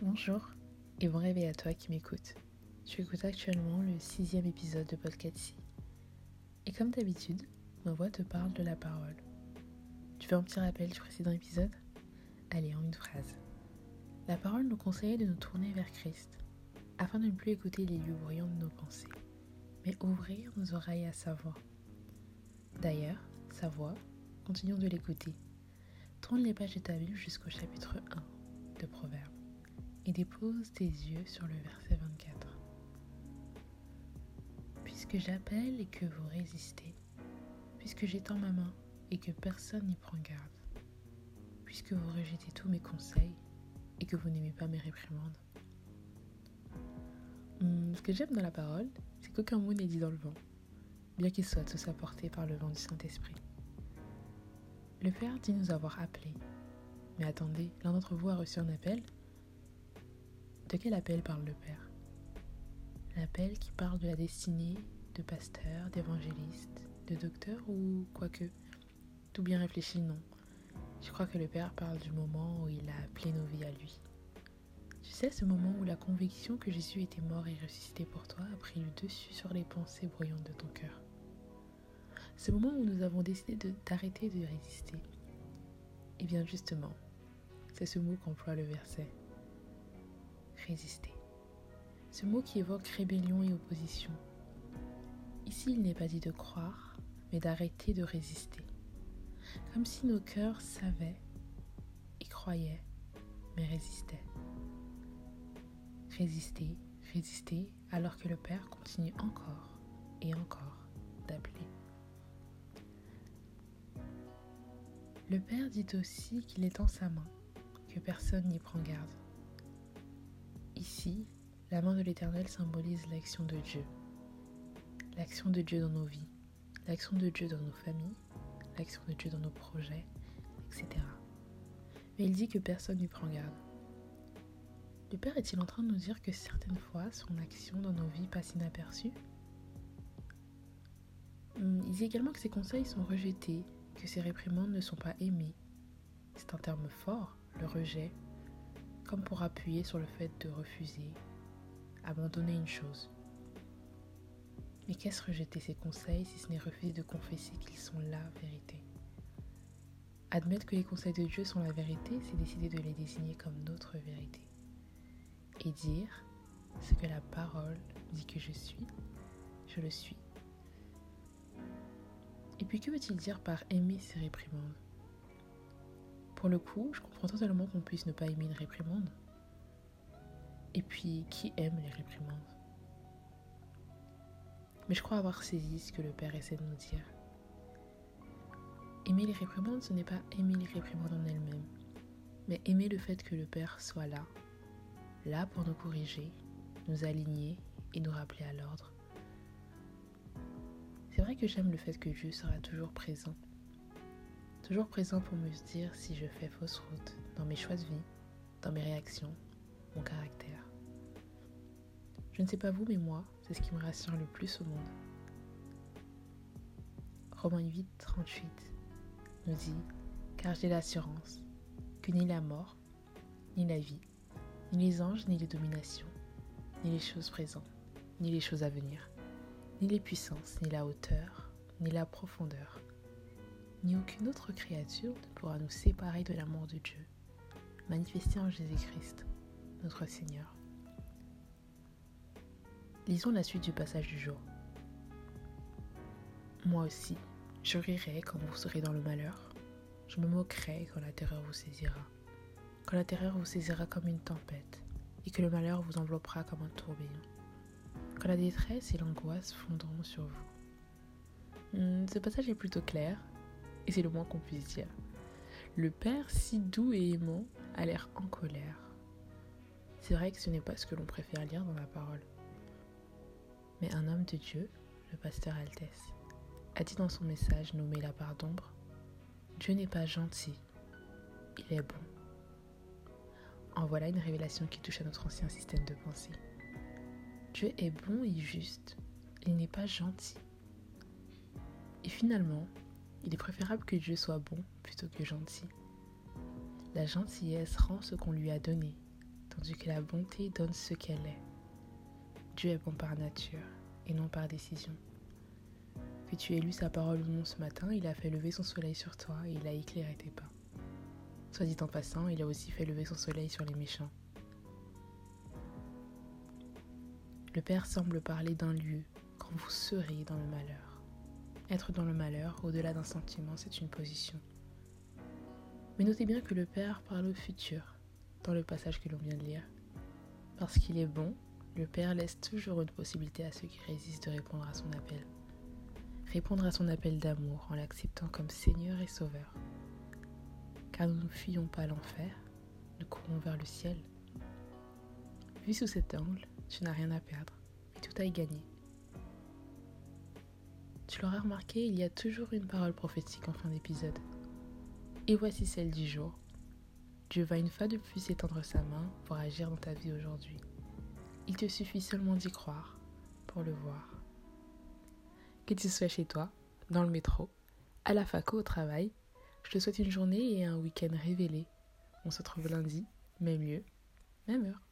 Bonjour et bon réveil à toi qui m'écoutes. Tu écoutes actuellement le sixième épisode de Podcast Et comme d'habitude, ma voix te parle de la parole. Tu veux un petit rappel du précédent épisode? Allez, en une phrase. La parole nous conseillait de nous tourner vers Christ, afin de ne plus écouter les lieux bruyants de nos pensées, mais ouvrir nos oreilles à sa voix. D'ailleurs, sa voix, continuons de l'écouter. Tourne les pages de ta Bible jusqu'au chapitre 1 de Proverbes et dépose tes yeux sur le verset 24. Puisque j'appelle et que vous résistez, puisque j'étends ma main et que personne n'y prend garde, puisque vous rejetez tous mes conseils et que vous n'aimez pas mes réprimandes. Hmm, ce que j'aime dans la parole, c'est qu'aucun mot n'est dit dans le vent, bien qu'il soit tous apportés par le vent du Saint-Esprit. Le Père dit nous avoir appelés. Mais attendez, l'un d'entre vous a reçu un appel de quel appel parle le Père? L'appel qui parle de la destinée de pasteur, d'évangéliste, de docteur ou quoique? Tout bien réfléchi, non. Je crois que le Père parle du moment où il a appelé nos vies à lui. Tu sais, ce moment où la conviction que Jésus était mort et ressuscité pour toi a pris le dessus sur les pensées bruyantes de ton cœur. Ce moment où nous avons décidé d'arrêter de, de résister. Et bien justement, c'est ce mot qu'emploie le verset résister. Ce mot qui évoque rébellion et opposition. Ici, il n'est pas dit de croire, mais d'arrêter de résister. Comme si nos cœurs savaient et croyaient, mais résistaient. Résister, résister, alors que le Père continue encore et encore d'appeler. Le Père dit aussi qu'il est en sa main, que personne n'y prend garde. Ici, la main de l'Éternel symbolise l'action de Dieu. L'action de Dieu dans nos vies, l'action de Dieu dans nos familles, l'action de Dieu dans nos projets, etc. Mais il dit que personne n'y prend garde. Le Père est-il en train de nous dire que certaines fois son action dans nos vies passe inaperçue? Hmm, Il dit également que ses conseils sont rejetés, que ses réprimandes ne sont pas aimées. C'est un terme fort, le rejet, comme pour appuyer sur le fait de refuser, abandonner une chose. Mais qu'est-ce rejeter ses conseils si ce n'est refuser de confesser qu'ils sont la vérité? Admettre que les conseils de Dieu sont la vérité, c'est décider de les désigner comme notre vérité. Et dire ce que la parole dit que je suis, je le suis. Et puis que veut-il dire par aimer ses réprimandes? Pour le coup, je comprends totalement qu'on puisse ne pas aimer une réprimande. Et puis, qui aime les réprimandes? Mais je crois avoir saisi ce que le Père essaie de nous dire. Aimer les réprimandes, ce n'est pas aimer les réprimandes en elles-mêmes, mais aimer le fait que le Père soit là, là pour nous corriger, nous aligner et nous rappeler à l'ordre. C'est vrai que j'aime le fait que Dieu sera toujours présent Toujours présent pour me dire si je fais fausse route dans mes choix de vie, dans mes réactions, mon caractère. Je ne sais pas vous, mais moi, c'est ce qui me rassure le plus au monde. Romains 8, 38 nous dit Car j'ai l'assurance que ni la mort, ni la vie, ni les anges, ni les dominations, ni les choses présentes, ni les choses à venir, ni les puissances, ni la hauteur, ni la profondeur, ni aucune autre créature ne pourra nous séparer de l'amour de Dieu, manifesté en Jésus-Christ, notre Seigneur. Lisons la suite du passage du jour. Moi aussi, je rirai quand vous serez dans le malheur. Je me moquerai quand la terreur vous saisira. Quand la terreur vous saisira comme une tempête et que le malheur vous enveloppera comme un tourbillon. Quand la détresse et l'angoisse fondront sur vous. Hmm, ce passage est plutôt clair et c'est le moins qu'on puisse dire. Le père, si doux et aimant, a l'air en colère. C'est vrai que ce n'est pas ce que l'on préfère lire dans la parole. Mais un homme de Dieu, le pasteur Altesse, a dit dans son message nommé La part d'ombre Dieu n'est pas gentil, il est bon. En voilà une révélation qui touche à notre ancien système de pensée. Dieu est bon et juste, il n'est pas gentil. Et finalement, il est préférable que Dieu soit bon plutôt que gentil. La gentillesse rend ce qu'on lui a donné, tandis que la bonté donne ce qu'elle est. Dieu est bon par nature et non par décision. Que tu aies lu sa parole ou non ce matin, il a fait lever son soleil sur toi et il a éclairé tes pas. Soit dit en passant, il a aussi fait lever son soleil sur les méchants. Le Père semble parler d'un lieu quand vous serez dans le malheur. Être dans le malheur, au-delà d'un sentiment, c'est une position. Mais notez bien que le Père parle au futur, dans le passage que l'on vient de lire. Parce qu'il est bon, le Père laisse toujours une possibilité à ceux qui résistent de répondre à son appel. Répondre à son appel d'amour en l'acceptant comme Seigneur et Sauveur. Car nous ne fuyons pas l'enfer, nous courons vers le ciel. Vu sous cet angle, tu n'as rien à perdre et tout à y gagner. Tu l'auras remarqué, il y a toujours une parole prophétique en fin d'épisode. Et voici celle du jour. Dieu va une fois de plus étendre sa main pour agir dans ta vie aujourd'hui. Il te suffit seulement d'y croire pour le voir. Que tu sois chez toi, dans le métro, à la fac ou au travail, je te souhaite une journée et un week-end révélé. On se retrouve lundi, même lieu, même heure.